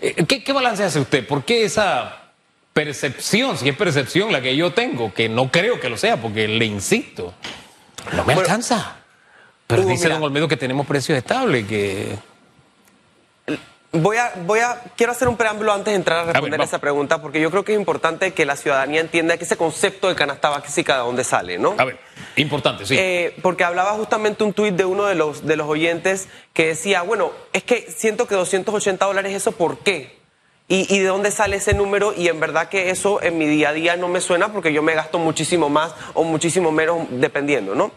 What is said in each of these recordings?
Eh, ¿Qué, ¿Qué balance hace usted? ¿Por qué esa percepción, si es percepción la que yo tengo, que no creo que lo sea, porque le insisto, no me Bueno, alcanza? Pero Hugo, dice mira. don Olmedo que tenemos precios estables, que... Voy a, voy a, quiero hacer un preámbulo antes de entrar a responder vamos. esa pregunta, porque yo creo que es importante que la ciudadanía entienda que ese concepto de canasta básica de dónde sale, ¿no? A ver, importante, sí. Eh, porque hablaba justamente un tuit de uno de los, de los oyentes que decía, bueno, es que siento que 280 dólares, ¿eso por qué? ¿Y, y de dónde sale ese número? Y en verdad que eso en mi día a día no me suena porque yo me gasto muchísimo más o muchísimo menos dependiendo, ¿no?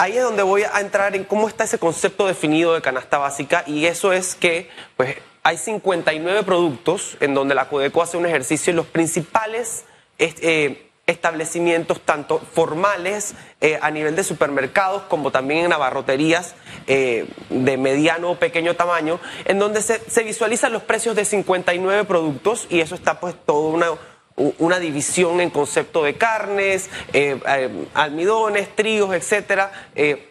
Ahí es donde voy a entrar en cómo está ese concepto definido de canasta básica y eso es que pues, hay 59 productos en donde la Codeco hace un ejercicio y los principales es- eh, establecimientos, tanto formales eh, a nivel de supermercados como también en abarroterías eh, de mediano o pequeño tamaño, en donde se, se visualizan los precios de 59 productos y eso está pues toda una, una división en concepto de carnes, eh, eh, almidones, trigos, etcétera. eh,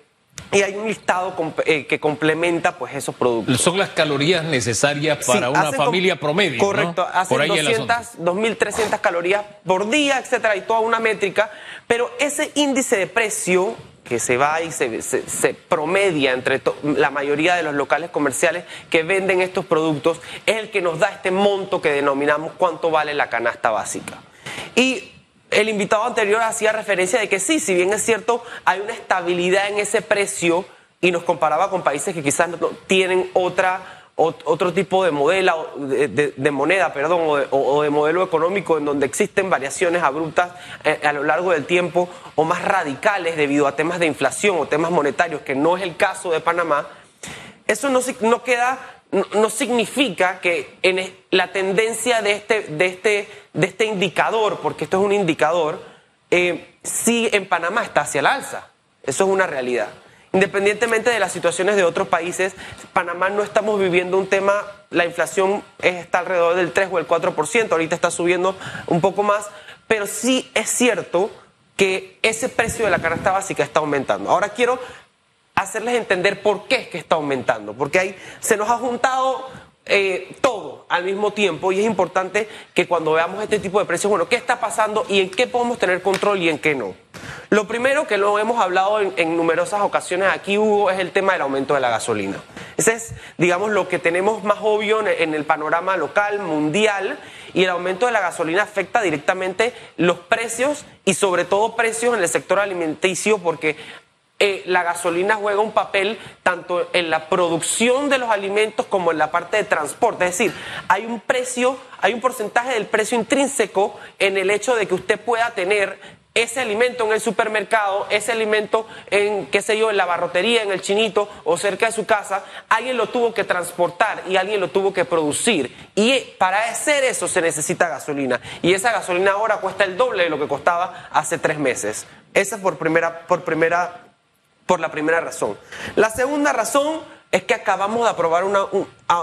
y hay un listado comp- eh, que complementa pues esos productos. Son las calorías necesarias para Sí, una familia promedio. ¿no? Correcto, hacen Por ahí el asunto. 200, 2.300 calorías por día, etcétera, y toda una métrica. Pero ese índice de precio que se va y se, promedia entre la mayoría de los locales comerciales que venden estos productos es el que nos da este monto que denominamos cuánto vale la canasta básica. Y el invitado anterior hacía referencia de que sí, si bien es cierto, hay una estabilidad en ese precio y nos comparaba con países que quizás no tienen otra ot- otro tipo de modelo de, moneda, perdón, o de, modelo económico en donde existen variaciones abruptas eh, a lo largo del tiempo o más radicales debido a temas de inflación o temas monetarios, que no es el caso de Panamá. Eso no, no queda, no, significa que en la tendencia de este, de este, de este indicador, porque esto es un indicador, eh, sí en Panamá está hacia el alza. Eso es una realidad. Independientemente de las situaciones de otros países, Panamá no estamos viviendo un tema, la inflación está alrededor del 3 o el 4%, ahorita está subiendo un poco más, pero sí es cierto que ese precio de la canasta básica está aumentando. Ahora quiero hacerles entender por qué es que está aumentando, porque ahí se nos ha juntado eh, todo al mismo tiempo y es importante que cuando veamos este tipo de precios, bueno, ¿qué está pasando y en qué podemos tener control y en qué no? Lo primero que lo hemos hablado en, numerosas ocasiones aquí, Hugo, es el tema del aumento de la gasolina. Ese es, digamos, lo que tenemos más obvio en, en el panorama local, mundial, y el aumento de la gasolina afecta directamente los precios y sobre todo precios en el sector alimenticio porque eh, la gasolina juega un papel tanto en la producción de los alimentos como en la parte de transporte. Es decir, hay un precio, hay un porcentaje del precio intrínseco en el hecho de que usted pueda tener ese alimento en el supermercado, ese alimento en, qué sé yo, en la barrotería, en el chinito o cerca de su casa, alguien lo tuvo que transportar y alguien lo tuvo que producir. Y para hacer eso se necesita gasolina. Y esa gasolina ahora cuesta el doble de lo que costaba hace tres meses. Esa es por primera, por primera por la primera razón. La segunda razón es que acabamos de aprobar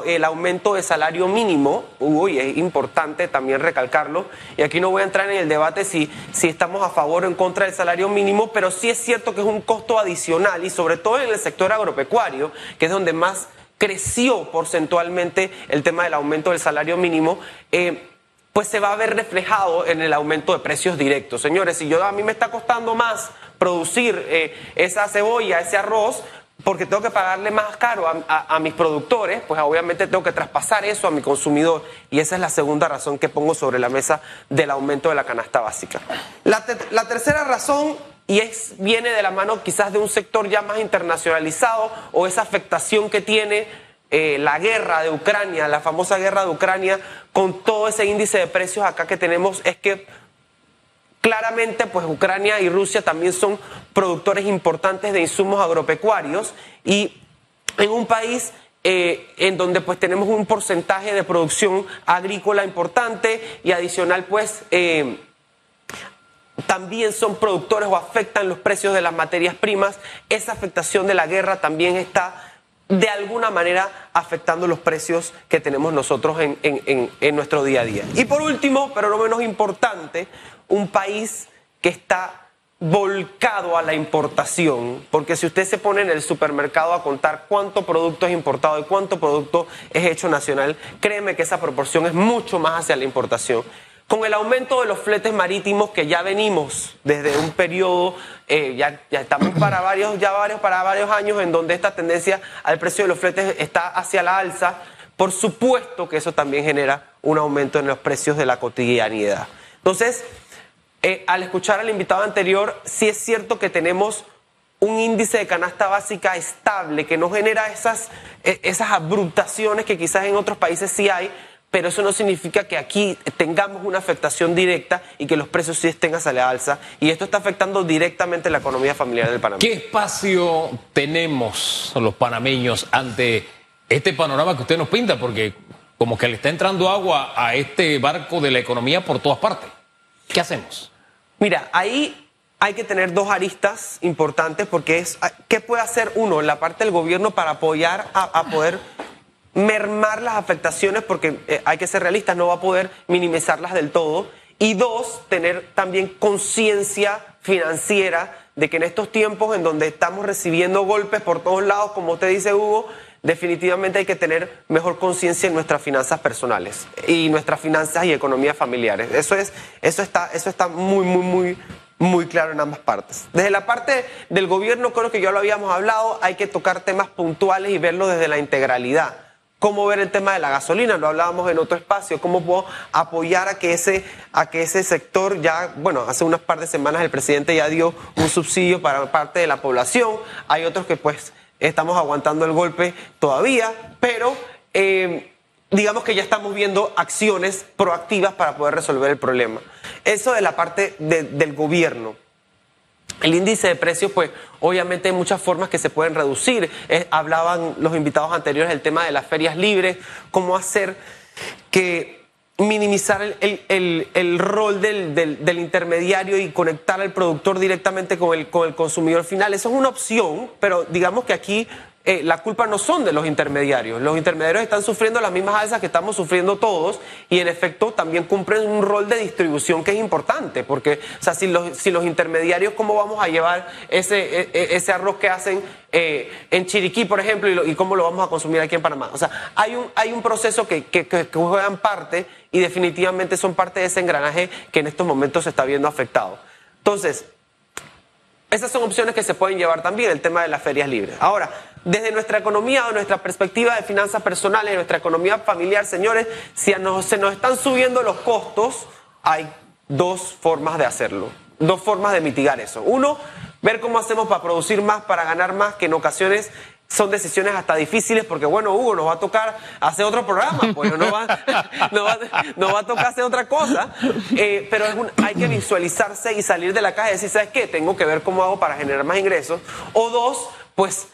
el aumento de salario mínimo, Hugo, y es importante también recalcarlo, y aquí no voy a entrar en el debate si, si estamos a favor o en contra del salario mínimo, pero sí es cierto que es un costo adicional y sobre todo en el sector agropecuario, que es donde más creció porcentualmente el tema del aumento del salario mínimo. eh, pues se va a ver reflejado en el aumento de precios directos. Señores, si yo a mí me está costando más producir eh, esa cebolla, ese arroz, porque tengo que pagarle más caro a, mis productores, pues obviamente tengo que traspasar eso a mi consumidor. Y esa es la segunda razón que pongo sobre la mesa del aumento de la canasta básica. La tercera razón, y es, viene de la mano quizás de un sector ya más internacionalizado, o esa afectación que tiene eh, la guerra de Ucrania, la famosa guerra de Ucrania, con todo ese índice de precios acá que tenemos, es que claramente pues Ucrania y Rusia también son productores importantes de insumos agropecuarios y en un país eh, en donde pues tenemos un porcentaje de producción agrícola importante y adicional pues eh, también son productores o afectan los precios de las materias primas. Esa afectación de la guerra también está de alguna manera afectando los precios que tenemos nosotros en, en- en- en nuestro día a día. Y por último, pero no menos importante, un país que está volcado a la importación, porque si usted se pone en el supermercado a contar cuánto producto es importado y cuánto producto es hecho nacional, créeme que esa proporción es mucho más hacia la importación. Con el aumento de los fletes marítimos que ya venimos desde un periodo, eh, ya, ya, estamos para varios, ya varios, para varios años en donde esta tendencia al precio de los fletes está hacia la alza, por supuesto que eso también genera un aumento en los precios de la cotidianidad. Entonces, eh, al escuchar al invitado anterior, sí es cierto que tenemos un índice de canasta básica estable que no genera esas, eh, esas abruptaciones que quizás en otros países sí hay, pero eso no significa que aquí tengamos una afectación directa y que los precios sí estén hacia la alza. Y esto está afectando directamente la economía familiar del Panamá. ¿Qué espacio tenemos los panameños ante este panorama que usted nos pinta? Porque como que le está entrando agua a este barco de la economía por todas partes. ¿Qué hacemos? Mira, ahí hay que tener dos aristas importantes porque es, ah, ¿qué puede hacer uno en la parte del gobierno para apoyar a, poder mermar las afectaciones? Porque eh, hay que ser realistas, no va a poder minimizarlas del todo. Y dos, tener también conciencia financiera de que en estos tiempos en donde estamos recibiendo golpes por todos lados, como usted dice, Hugo, definitivamente hay que tener mejor conciencia en nuestras finanzas personales y nuestras finanzas y economías familiares. Eso, es, eso, está, eso está muy, muy, muy, muy claro en ambas partes. Desde la parte del gobierno, creo que ya lo habíamos hablado, hay que tocar temas puntuales y verlo desde la integralidad. Cómo ver el tema de la gasolina, lo hablábamos en otro espacio, cómo puedo apoyar a que ese, a que ese sector ya, bueno, hace unas par de semanas el presidente ya dio un subsidio para parte de la población, hay otros que pues estamos aguantando el golpe todavía, pero eh, digamos que ya estamos viendo acciones proactivas para poder resolver el problema. Eso de la parte del gobierno. El índice de precios, pues obviamente hay muchas formas que se pueden reducir. Eh, hablaban los invitados anteriores del tema de las ferias libres, cómo hacer que minimizar el, rol del, intermediario y conectar al productor directamente con el, con el consumidor final. Eso es una opción, pero digamos que aquí eh, la culpa no son de los intermediarios. Los intermediarios están sufriendo las mismas alzas que estamos sufriendo todos y en efecto también cumplen un rol de distribución que es importante, porque o sea, si, los, si los intermediarios, ¿cómo vamos a llevar ese, e, e, ese arroz que hacen eh, en Chiriquí, por ejemplo, y, cómo lo vamos a consumir aquí en Panamá? O sea, hay un, hay un proceso que, que, que juegan parte y definitivamente son parte de ese engranaje que en estos momentos se está viendo afectado. Entonces, esas son opciones que se pueden llevar también, el tema de las ferias libres. Ahora, desde nuestra economía o nuestra perspectiva de finanzas personales, nuestra economía familiar, señores, si se nos están subiendo los costos, hay dos formas de hacerlo, dos formas de mitigar eso. Uno, ver cómo hacemos para producir más, para ganar más, que en ocasiones son decisiones hasta difíciles porque, bueno, Hugo, nos va a tocar hacer otro programa, pues no va, no va, a tocar hacer otra cosa, eh, pero hay que visualizarse y salir de la caja y decir, ¿sabes qué? Tengo que ver cómo hago para generar más ingresos. O dos, pues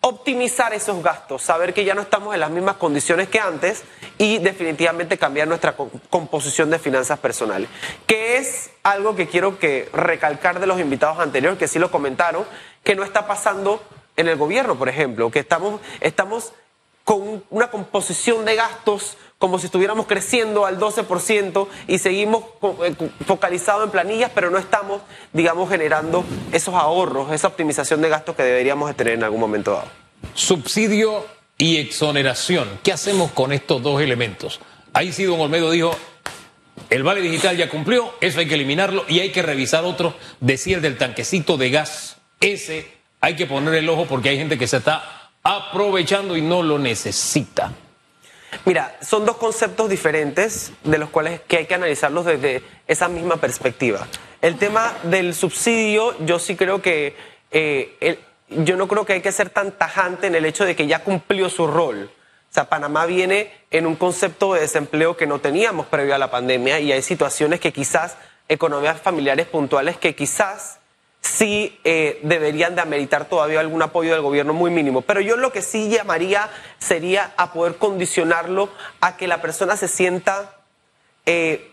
optimizar esos gastos, saber que ya no estamos en las mismas condiciones que antes y definitivamente cambiar nuestra composición de finanzas personales, que es algo que quiero que recalcar de los invitados anteriores, que sí lo comentaron, que no está pasando en el gobierno, por ejemplo, que estamos, estamos con una composición de gastos como si estuviéramos creciendo al 12% y seguimos eh, focalizados en planillas, pero no estamos, digamos, generando esos ahorros, esa optimización de gastos que deberíamos de tener en algún momento dado. Subsidio y exoneración. ¿Qué hacemos con estos dos elementos? Ahí sí, don Olmedo dijo, el vale digital ya cumplió, eso hay que eliminarlo y hay que revisar otro, decía el del tanquecito de gas. Ese hay que poner el ojo porque hay gente que se está aprovechando y no lo necesita. Mira, son dos conceptos diferentes de los cuales que hay que analizarlos desde esa misma perspectiva. El tema del subsidio, yo sí creo que eh, yo no creo que hay que ser tan tajante en el hecho de que ya cumplió su rol. O sea, Panamá viene en un concepto de desempleo que no teníamos previo a la pandemia y hay situaciones que quizás, economías familiares puntuales que quizás sí eh, deberían de ameritar todavía algún apoyo del gobierno muy mínimo. Pero yo lo que sí llamaría sería a poder condicionarlo a que la persona se sienta, eh,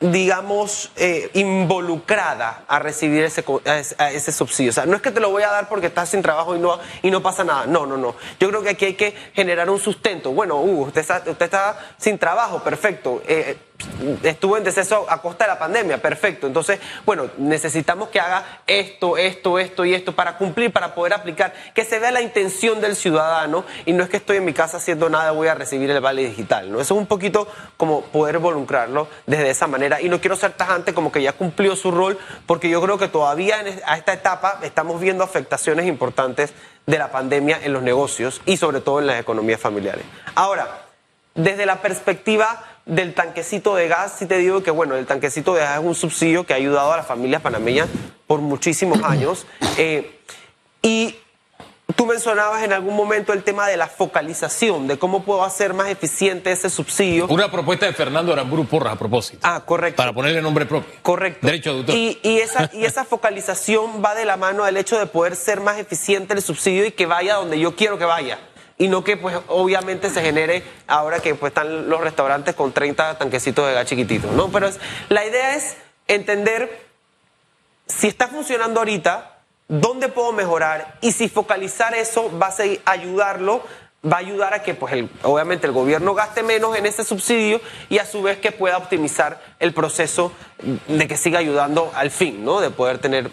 digamos, eh, involucrada a recibir ese, ese subsidio. O sea, no es que te lo voy a dar porque estás sin trabajo y no, y no pasa nada. No, no, no. Yo creo que aquí hay que generar un sustento. Bueno, usted está, usted está sin trabajo, perfecto estuvo en deceso a costa de la pandemia, perfecto. Entonces, bueno, necesitamos que haga esto, esto, esto y esto para cumplir, para poder aplicar, que se vea la intención del ciudadano y no es que estoy en mi casa haciendo nada, voy a recibir el vale digital, ¿no? Eso es un poquito como poder involucrarlo desde esa manera y no quiero ser tajante como que ya cumplió su rol, porque yo creo que todavía a esta etapa estamos viendo afectaciones importantes de la pandemia en los negocios y sobre todo en las economías familiares. Ahora, desde la perspectiva del tanquecito de gas, sí te digo que, bueno, el tanquecito de gas es un subsidio que ha ayudado a las familias panameñas por muchísimos años. Eh, y tú mencionabas en algún momento el tema de la focalización, de cómo puedo hacer más eficiente ese subsidio. Una propuesta de Fernando Aramburu Porras a propósito. Ah, correcto. Para ponerle nombre propio. Correcto. Derecho de autor. Y, y, esa, y esa focalización va de la mano al hecho de poder ser más eficiente el subsidio y que vaya donde yo quiero que vaya y no que pues obviamente se genere ahora que pues están los restaurantes con 30 tanquecitos de gas chiquititos, ¿no? Pero la idea es entender si está funcionando ahorita, dónde puedo mejorar y si focalizar eso va a ayudarlo va a ayudar a que, pues, el, obviamente, el gobierno gaste menos en ese subsidio y a su vez que pueda optimizar el proceso de que siga ayudando al fin, ¿no? De poder tener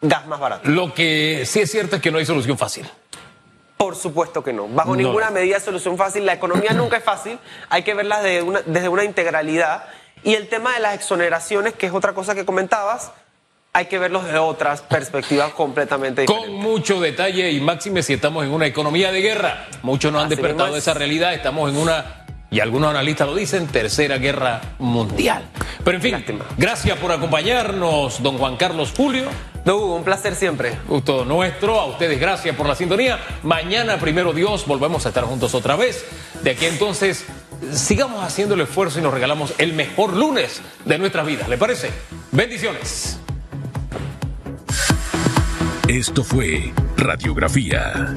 gas más barato. Lo que sí es cierto es que no hay solución fácil. Por supuesto que no. Bajo ninguna medida es solución fácil. La economía nunca es fácil. Hay que verla desde una, desde una integralidad. Y el tema de las exoneraciones, que es otra cosa que comentabas, hay que verlos de otras perspectivas completamente diferentes. Con mucho detalle y máxime si estamos en una economía de guerra. Muchos no han despertado de esa realidad. Estamos en una, y algunos analistas lo dicen, tercera guerra mundial. Pero en fin, Lástima. gracias por acompañarnos, don Juan Carlos Julio. No, un placer siempre. Gusto nuestro. A ustedes gracias por la sintonía. Mañana, primero Dios, volvemos a estar juntos otra vez. De aquí entonces, sigamos haciendo el esfuerzo y nos regalamos el mejor lunes de nuestras vidas. ¿Le parece? Bendiciones. Esto fue Radiografía